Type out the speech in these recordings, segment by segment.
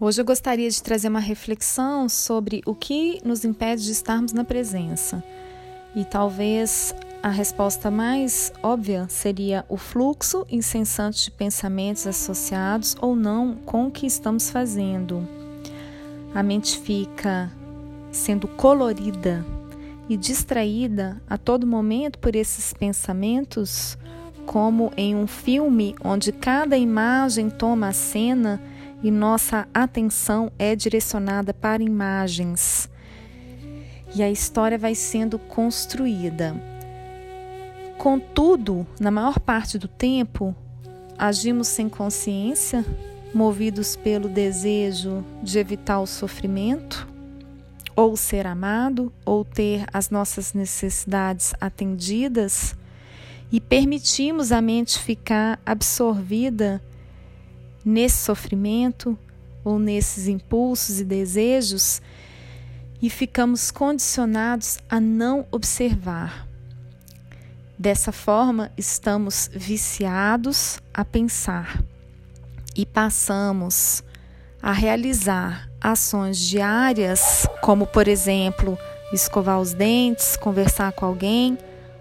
Hoje eu gostaria de trazer uma reflexão sobre o que nos impede de estarmos na presença. E talvez a resposta mais óbvia seria o fluxo incessante de pensamentos associados ou não com o que estamos fazendo. A mente fica sendo colorida e distraída a todo momento por esses pensamentos, como em um filme onde cada imagem toma a cena e nossa atenção é direcionada para imagens. E a história vai sendo construída. Contudo, na maior parte do tempo, agimos sem consciência, movidos pelo desejo de evitar o sofrimento, ou ser amado, ou ter as nossas necessidades atendidas, e permitimos a mente ficar absorvida nesse sofrimento ou nesses impulsos e desejos e ficamos condicionados a não observar. Dessa forma, estamos viciados a pensar e passamos a realizar ações diárias, como por exemplo, escovar os dentes, conversar com alguém,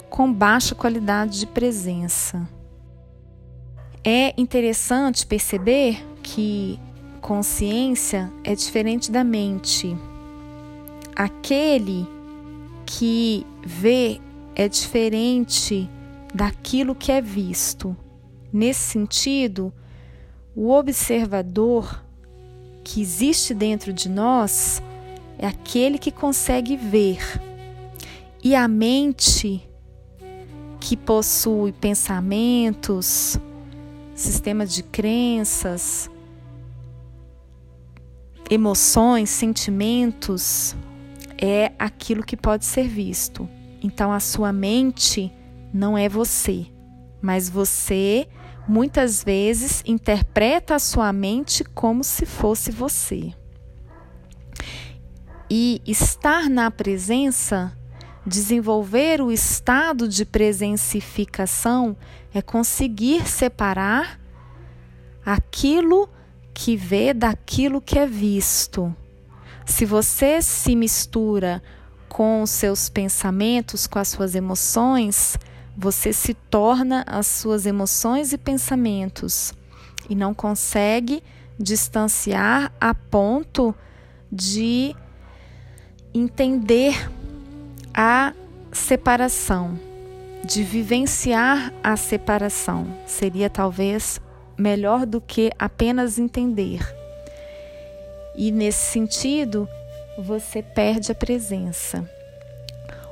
com baixa qualidade de presença. É interessante perceber que consciência é diferente da mente. Aquele que vê é diferente daquilo que é visto. Nesse sentido, o observador que existe dentro de nós é aquele que consegue ver. E a mente que possui pensamentos, sistemas de crenças, emoções, sentimentos, é aquilo que pode ser visto. Então a sua mente não é você, mas você muitas vezes interpreta a sua mente como se fosse você. E estar na presença, desenvolver o estado de presencificação é conseguir separar aquilo que vê daquilo que é visto. Se você se mistura com os seus pensamentos, com as suas emoções, você se torna as suas emoções e pensamentos e não consegue distanciar a ponto de entender a separação de vivenciar a separação. Seria talvez melhor do que apenas entender. E nesse sentido, você perde a presença.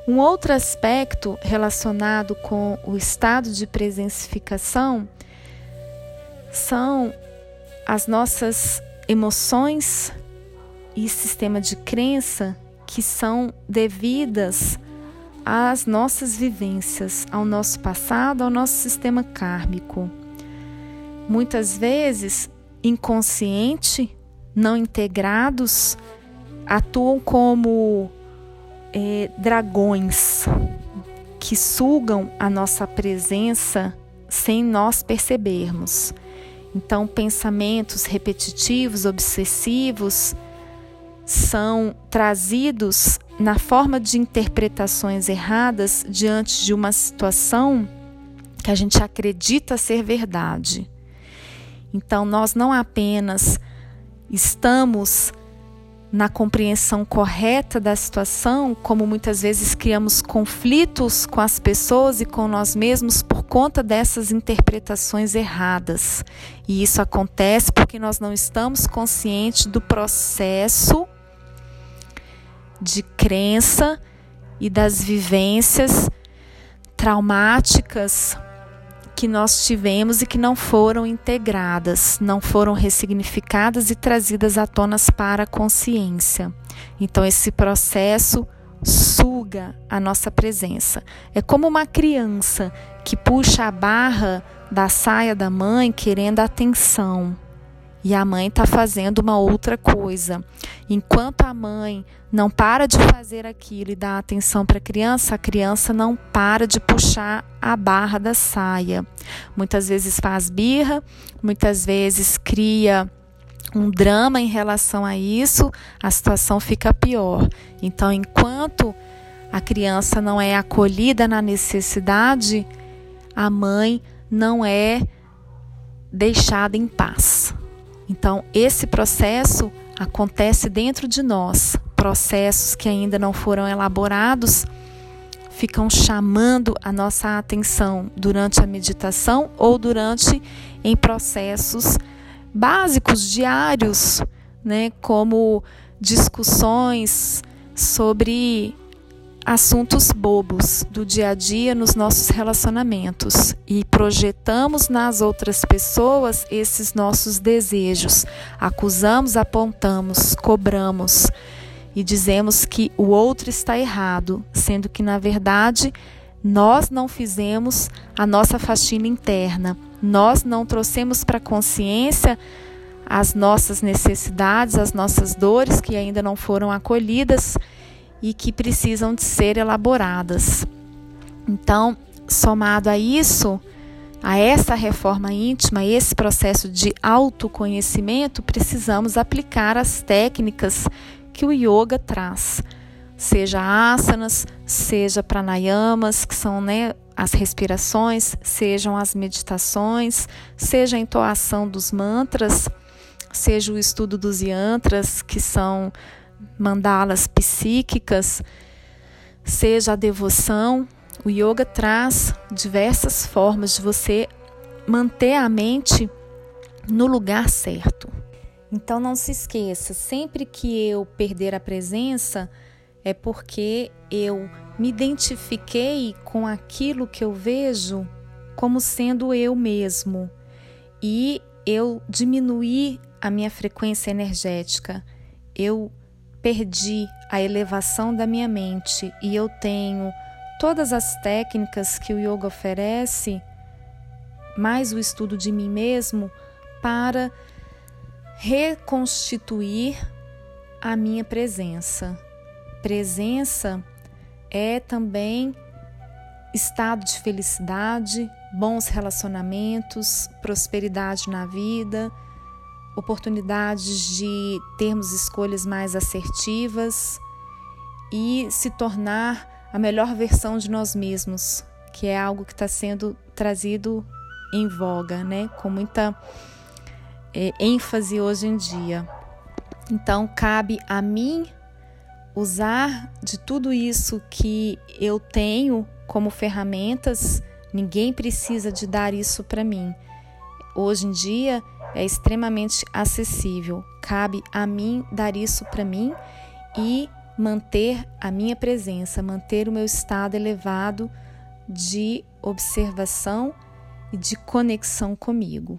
Um outro aspecto relacionado com o estado de presencificação são as nossas emoções e sistema de crença que são devidas às nossas vivências, ao nosso passado, ao nosso sistema kármico. Muitas vezes, inconsciente, não integrados, atuam como é, dragões que sugam a nossa presença sem nós percebermos. Então, pensamentos repetitivos, obsessivos, são trazidos na forma de interpretações erradas diante de uma situação que a gente acredita ser verdade. Então, nós não apenas estamos na compreensão correta da situação, como muitas vezes criamos conflitos com as pessoas e com nós mesmos por conta dessas interpretações erradas. E isso acontece porque nós não estamos conscientes do processo de crença e das vivências traumáticas que nós tivemos e que não foram integradas, não foram ressignificadas e trazidas à tona para a consciência. Então, esse processo suga a nossa presença. É como uma criança que puxa a barra da saia da mãe querendo atenção e a mãe está fazendo uma outra coisa. Enquanto a mãe não para de fazer aquilo e dá atenção para a criança, a criança não para de puxar a barra da saia. Muitas vezes faz birra, muitas vezes cria um drama em relação a isso, a situação fica pior. Então, enquanto a criança não é acolhida na necessidade, a mãe não é deixada em paz. Então, esse processo acontece dentro de nós. Processos que ainda não foram elaborados ficam chamando a nossa atenção durante a meditação ou durante em processos básicos diários, né, como discussões sobre assuntos bobos do dia a dia nos nossos relacionamentos e projetamos nas outras pessoas esses nossos desejos. Acusamos, apontamos, cobramos e dizemos que o outro está errado, sendo que na verdade nós não fizemos a nossa faxina interna, nós não trouxemos para a consciência as nossas necessidades, as nossas dores que ainda não foram acolhidas e que precisam de ser elaboradas. Então, somado a isso, a essa reforma íntima, esse processo de autoconhecimento, precisamos aplicar as técnicas que o yoga traz, seja asanas, seja pranayamas, que são né, as respirações, sejam as meditações, seja a entoação dos mantras, seja o estudo dos yantras, que são mandalas psíquicas, seja a devoção, o yoga traz diversas formas de você manter a mente no lugar certo. Então não se esqueça, sempre que eu perder a presença é porque eu me identifiquei com aquilo que eu vejo como sendo eu mesmo e eu diminuí a minha frequência energética. Eu perdi a elevação da minha mente e eu tenho todas as técnicas que o yoga oferece, mais o estudo de mim mesmo, para reconstituir a minha presença. Presença é também estado de felicidade, bons relacionamentos, prosperidade na vida oportunidades de termos escolhas mais assertivas e se tornar a melhor versão de nós mesmos, que é algo que está sendo trazido em voga, né? Com muita é, ênfase hoje em dia. Então, cabe a mim usar de tudo isso que eu tenho como ferramentas. Ninguém precisa de dar isso para mim. Hoje em dia, é extremamente acessível. Cabe a mim dar isso para mim e manter a minha presença, manter o meu estado elevado de observação e de conexão comigo.